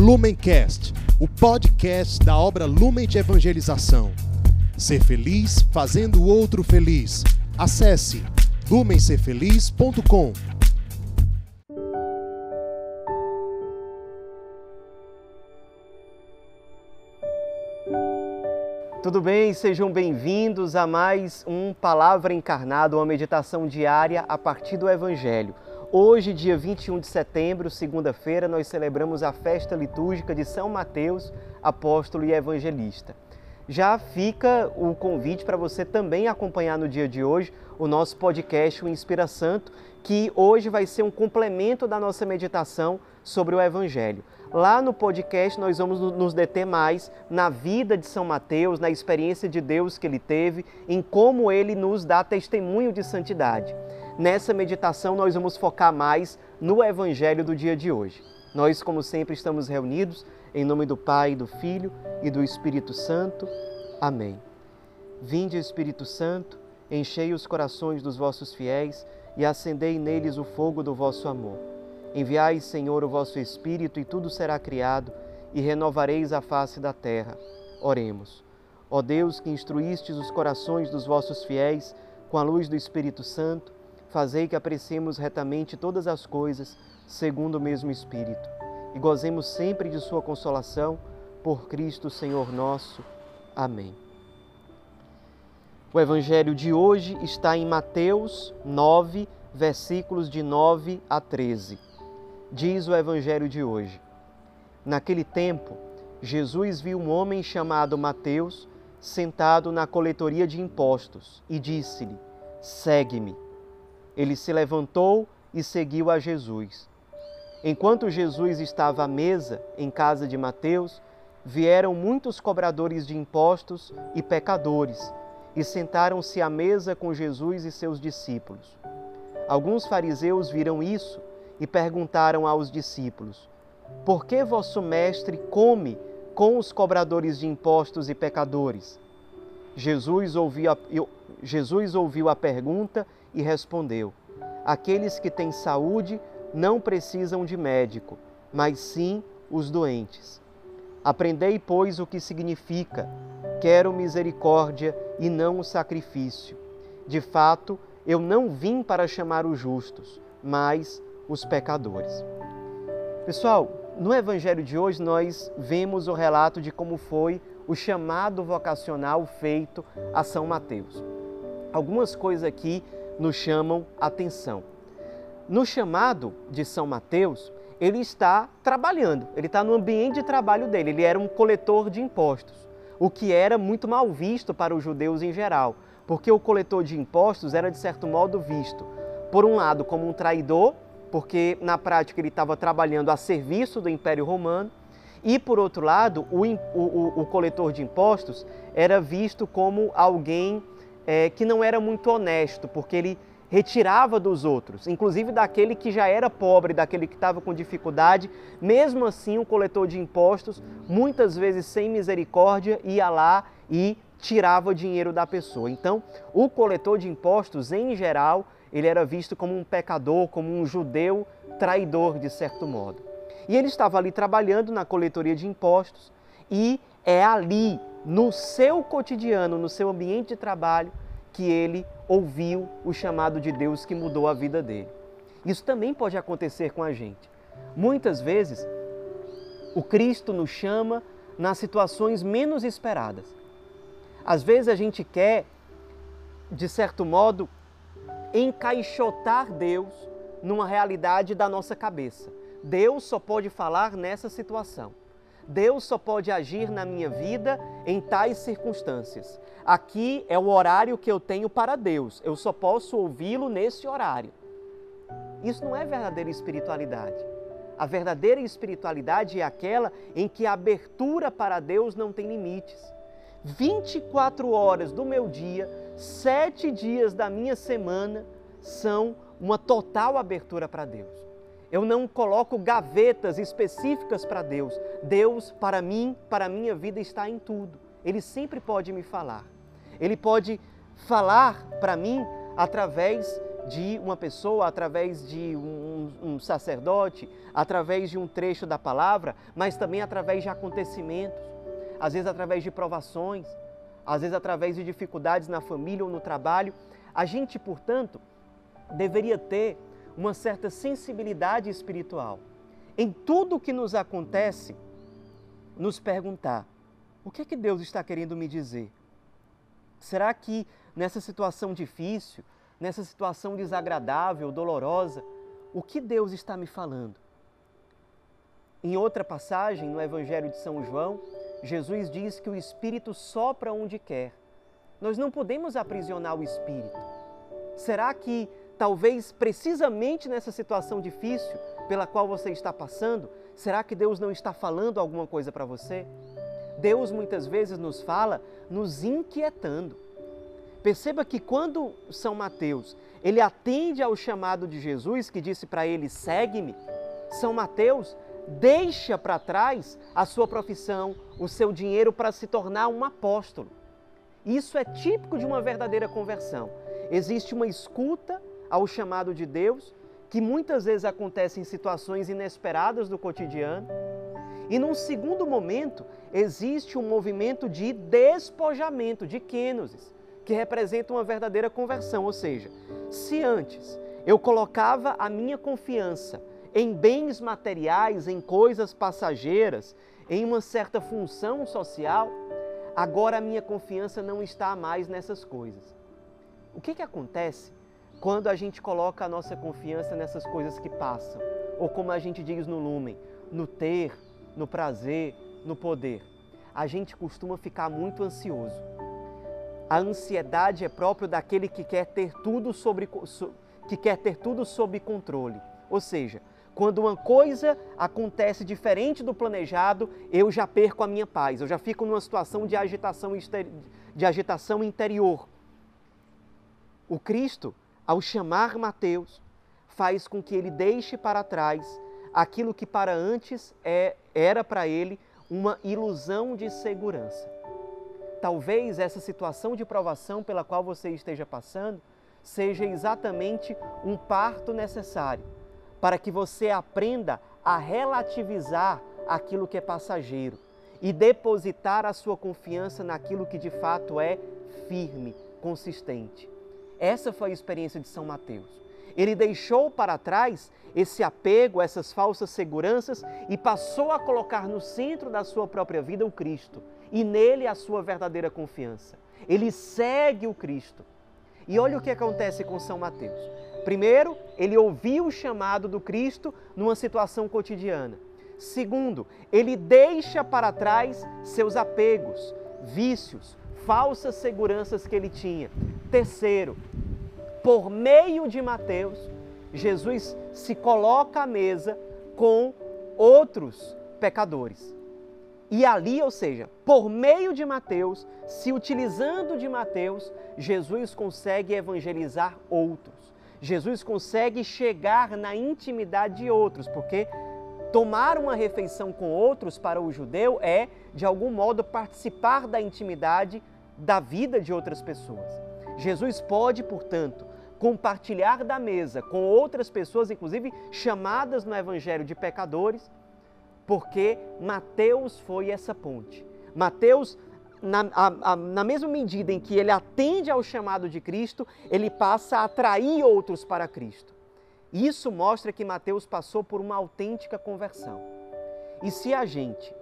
Lumencast, o podcast da obra Lumen de Evangelização. Ser feliz fazendo o outro feliz. Acesse lumencerfeliz.com. Tudo bem? Sejam bem-vindos a mais um Palavra Encarnada, uma meditação diária a partir do Evangelho. Hoje, dia 21 de setembro, segunda-feira, nós celebramos a festa litúrgica de São Mateus, apóstolo e evangelista. Já fica o convite para você também acompanhar no dia de hoje o nosso podcast O Inspira Santo, que hoje vai ser um complemento da nossa meditação sobre o Evangelho. Lá no podcast nós vamos nos deter mais na vida de São Mateus, na experiência de Deus que ele teve, em como ele nos dá testemunho de santidade. Nessa meditação, nós vamos focar mais no Evangelho do dia de hoje. Nós, como sempre, estamos reunidos em nome do Pai, do Filho e do Espírito Santo. Amém. Vinde, Espírito Santo, enchei os corações dos vossos fiéis e acendei neles o fogo do vosso amor. Enviai, Senhor, o vosso Espírito e tudo será criado e renovareis a face da terra. Oremos. Ó Deus, que instruístes os corações dos vossos fiéis com a luz do Espírito Santo, Fazei que apreciemos retamente todas as coisas, segundo o mesmo Espírito, e gozemos sempre de Sua consolação, por Cristo Senhor nosso. Amém. O Evangelho de hoje está em Mateus 9, versículos de 9 a 13. Diz o Evangelho de hoje: Naquele tempo, Jesus viu um homem chamado Mateus sentado na coletoria de impostos e disse-lhe: Segue-me. Ele se levantou e seguiu a Jesus. Enquanto Jesus estava à mesa em casa de Mateus, vieram muitos cobradores de impostos e pecadores e sentaram-se à mesa com Jesus e seus discípulos. Alguns fariseus viram isso e perguntaram aos discípulos: Por que vosso mestre come com os cobradores de impostos e pecadores? Jesus ouviu a, Jesus ouviu a pergunta e respondeu: Aqueles que têm saúde não precisam de médico, mas sim os doentes. Aprendei, pois, o que significa: quero misericórdia e não o sacrifício. De fato, eu não vim para chamar os justos, mas os pecadores. Pessoal, no evangelho de hoje nós vemos o relato de como foi o chamado vocacional feito a São Mateus. Algumas coisas aqui nos chamam atenção. No chamado de São Mateus, ele está trabalhando, ele está no ambiente de trabalho dele, ele era um coletor de impostos, o que era muito mal visto para os judeus em geral, porque o coletor de impostos era de certo modo visto, por um lado, como um traidor, porque na prática ele estava trabalhando a serviço do Império Romano, e por outro lado, o, o, o coletor de impostos era visto como alguém é, que não era muito honesto, porque ele retirava dos outros, inclusive daquele que já era pobre, daquele que estava com dificuldade. Mesmo assim, o coletor de impostos, muitas vezes sem misericórdia, ia lá e tirava dinheiro da pessoa. Então, o coletor de impostos, em geral, ele era visto como um pecador, como um judeu traidor, de certo modo. E ele estava ali trabalhando na coletoria de impostos e é ali no seu cotidiano, no seu ambiente de trabalho, que ele ouviu o chamado de Deus que mudou a vida dele. Isso também pode acontecer com a gente. Muitas vezes, o Cristo nos chama nas situações menos esperadas. Às vezes a gente quer, de certo modo, encaixotar Deus numa realidade da nossa cabeça. Deus só pode falar nessa situação. Deus só pode agir na minha vida em tais circunstâncias. Aqui é o horário que eu tenho para Deus. Eu só posso ouvi-lo nesse horário. Isso não é verdadeira espiritualidade. A verdadeira espiritualidade é aquela em que a abertura para Deus não tem limites. 24 horas do meu dia, sete dias da minha semana são uma total abertura para Deus. Eu não coloco gavetas específicas para Deus. Deus, para mim, para a minha vida, está em tudo. Ele sempre pode me falar. Ele pode falar para mim através de uma pessoa, através de um, um, sacerdote, através de um trecho da palavra, mas também através de acontecimentos, às vezes através de provações, às vezes através de dificuldades na família ou no trabalho. A gente, portanto, deveria ter uma certa sensibilidade espiritual. Em tudo o que nos acontece, nos perguntar: o que é que Deus está querendo me dizer? Será que nessa situação difícil, nessa situação desagradável, dolorosa, o que Deus está me falando? Em outra passagem, no Evangelho de São João, Jesus diz que o Espírito sopra onde quer. Nós não podemos aprisionar o Espírito. Será que talvez precisamente nessa situação difícil pela qual você está passando, será que Deus não está falando alguma coisa para você? Deus muitas vezes nos fala nos inquietando. Perceba que quando São Mateus, ele atende ao chamado de Jesus que disse para ele: "Segue-me". São Mateus deixa para trás a sua profissão, o seu dinheiro para se tornar um apóstolo. Isso é típico de uma verdadeira conversão. Existe uma escuta ao chamado de Deus, que muitas vezes acontece em situações inesperadas do cotidiano. E num segundo momento, existe um movimento de despojamento, de kenosis, que representa uma verdadeira conversão. Ou seja, se antes eu colocava a minha confiança em bens materiais, em coisas passageiras, em uma certa função social, agora a minha confiança não está mais nessas coisas. O que, que acontece quando a gente coloca a nossa confiança nessas coisas que passam? Ou como a gente diz no Lumen, no ter, no prazer, no poder. A gente costuma ficar muito ansioso. A ansiedade é próprio daquele que quer ter tudo sobre que quer ter tudo sob controle. Ou seja, quando uma coisa acontece diferente do planejado, eu já perco a minha paz, eu já fico numa situação de agitação, de agitação interior. O Cristo, ao chamar Mateus, faz com que ele deixe para trás aquilo que para antes é, era para ele uma ilusão de segurança. Talvez essa situação de provação pela qual você esteja passando seja exatamente um parto necessário para que você aprenda a relativizar aquilo que é passageiro e depositar a sua confiança naquilo que de fato é firme, consistente. Essa foi a experiência de São Mateus. Ele deixou para trás esse apego, essas falsas seguranças e passou a colocar no centro da sua própria vida o Cristo e nele a sua verdadeira confiança. Ele segue o Cristo. E olha o que acontece com São Mateus. Primeiro, ele ouviu o chamado do Cristo numa situação cotidiana. Segundo, ele deixa para trás seus apegos, vícios, falsas seguranças que ele tinha. Terceiro, por meio de Mateus, Jesus se coloca à mesa com outros pecadores. E ali, ou seja, por meio de Mateus, se utilizando de Mateus, Jesus consegue evangelizar outros. Jesus consegue chegar na intimidade de outros, porque tomar uma refeição com outros para o judeu é, de algum modo, participar da intimidade da vida de outras pessoas. Jesus pode, portanto, compartilhar da mesa com outras pessoas, inclusive chamadas no Evangelho de pecadores, porque Mateus foi essa ponte. Mateus na, a, a, na mesma medida em que ele atende ao chamado de Cristo, ele passa a atrair outros para Cristo. Isso mostra que Mateus passou por uma autêntica conversão. E se a gente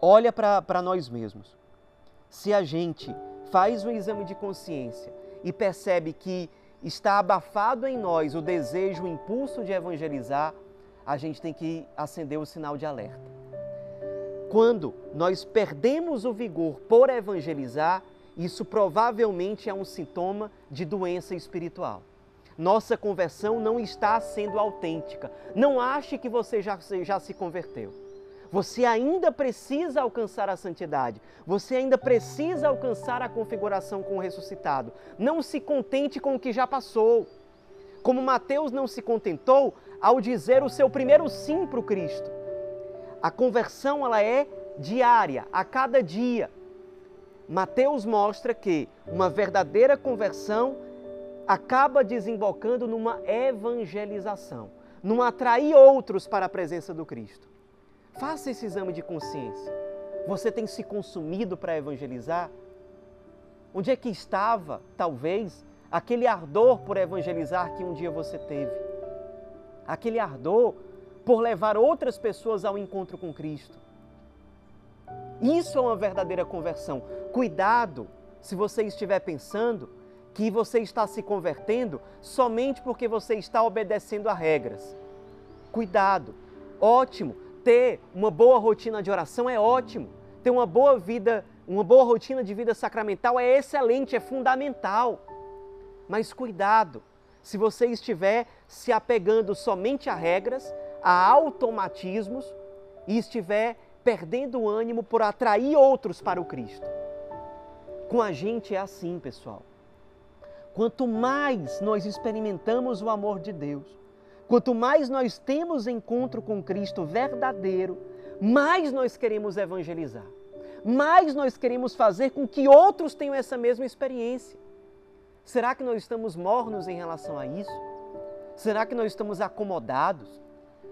olha para nós mesmos, se a gente faz um exame de consciência e percebe que está abafado em nós o desejo, o impulso de evangelizar, a gente tem que acender o sinal de alerta. Quando nós perdemos o vigor por evangelizar, isso provavelmente é um sintoma de doença espiritual. Nossa conversão não está sendo autêntica. Não ache que você já, já se converteu. Você ainda precisa alcançar a santidade. Você ainda precisa alcançar a configuração com o ressuscitado. Não se contente com o que já passou. Como Mateus não se contentou ao dizer o seu primeiro sim para o Cristo. A conversão ela é diária, a cada dia. Mateus mostra que uma verdadeira conversão acaba desembocando numa evangelização, num atrair outros para a presença do Cristo. Faça esse exame de consciência. Você tem se consumido para evangelizar? Onde é que estava, talvez, aquele ardor por evangelizar que um dia você teve? Aquele ardor por levar outras pessoas ao encontro com Cristo. Isso é uma verdadeira conversão. Cuidado se você estiver pensando que você está se convertendo somente porque você está obedecendo a regras. Cuidado. Ótimo, ter uma boa rotina de oração é ótimo. Ter uma boa vida, uma boa rotina de vida sacramental é excelente, é fundamental. Mas cuidado, se você estiver se apegando somente a regras, a automatismos e estiver perdendo o ânimo por atrair outros para o Cristo. Com a gente é assim, pessoal. Quanto mais nós experimentamos o amor de Deus, quanto mais nós temos encontro com Cristo verdadeiro, mais nós queremos evangelizar, mais nós queremos fazer com que outros tenham essa mesma experiência. Será que nós estamos mornos em relação a isso? Será que nós estamos acomodados?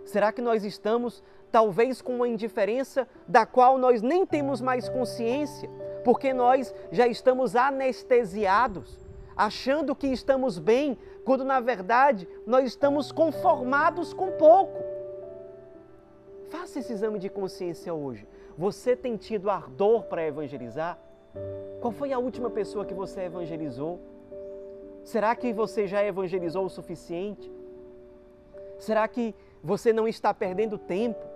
Será que nós estamos talvez com uma indiferença da qual nós nem temos mais consciência, porque nós já estamos anestesiados, achando que estamos bem, quando na verdade nós estamos conformados com pouco. Faça esse exame de consciência hoje. Você tem tido ardor para evangelizar? Qual foi a última pessoa que você evangelizou? Será que você já evangelizou o suficiente? Será que você não está perdendo tempo?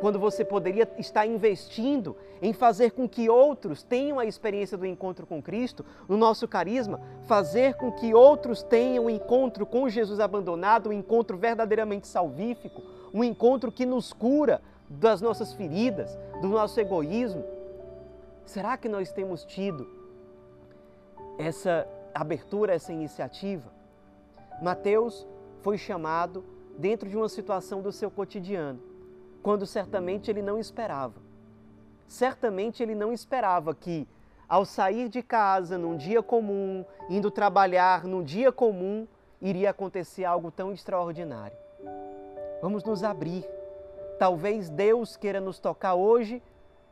quando você poderia estar investindo em fazer com que outros tenham a experiência do encontro com Cristo, no nosso carisma, fazer com que outros tenham o um encontro com Jesus abandonado, um encontro verdadeiramente salvífico, um encontro que nos cura das nossas feridas, do nosso egoísmo. Será que nós temos tido essa abertura, essa iniciativa? Mateus foi chamado dentro de uma situação do seu cotidiano quando certamente ele não esperava. Certamente ele não esperava que, ao sair de casa num dia comum, indo trabalhar num dia comum, iria acontecer algo tão extraordinário. Vamos nos abrir. Talvez Deus queira nos tocar hoje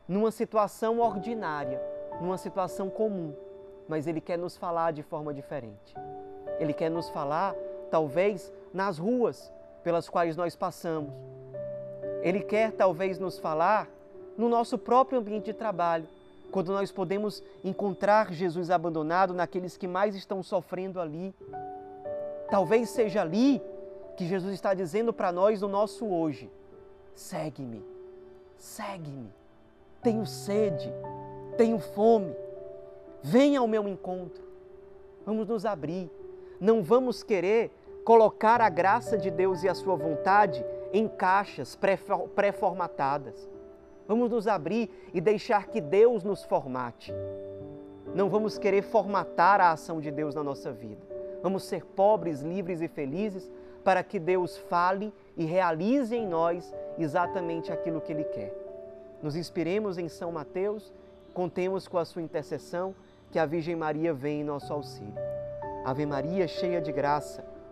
numa situação ordinária, numa situação comum, mas Ele quer nos falar de forma diferente. Ele quer nos falar, talvez, nas ruas pelas quais nós passamos, ele quer talvez nos falar no nosso próprio ambiente de trabalho, quando nós podemos encontrar Jesus abandonado naqueles que mais estão sofrendo ali. Talvez seja ali que Jesus está dizendo para nós no nosso hoje: segue-me, segue-me. Tenho sede, tenho fome. Venha ao meu encontro. Vamos nos abrir. Não vamos querer colocar a graça de Deus e a sua vontade em caixas pré-formatadas. Vamos nos abrir e deixar que Deus nos formate. Não vamos querer formatar a ação de Deus na nossa vida. Vamos ser pobres, livres e felizes para que Deus fale e realize em nós exatamente aquilo que Ele quer. Nos inspiremos em São Mateus, contemos com a sua intercessão, que a Virgem Maria venha em nosso auxílio. Ave Maria, cheia de graça,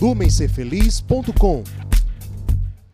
lumencerfeliz.com.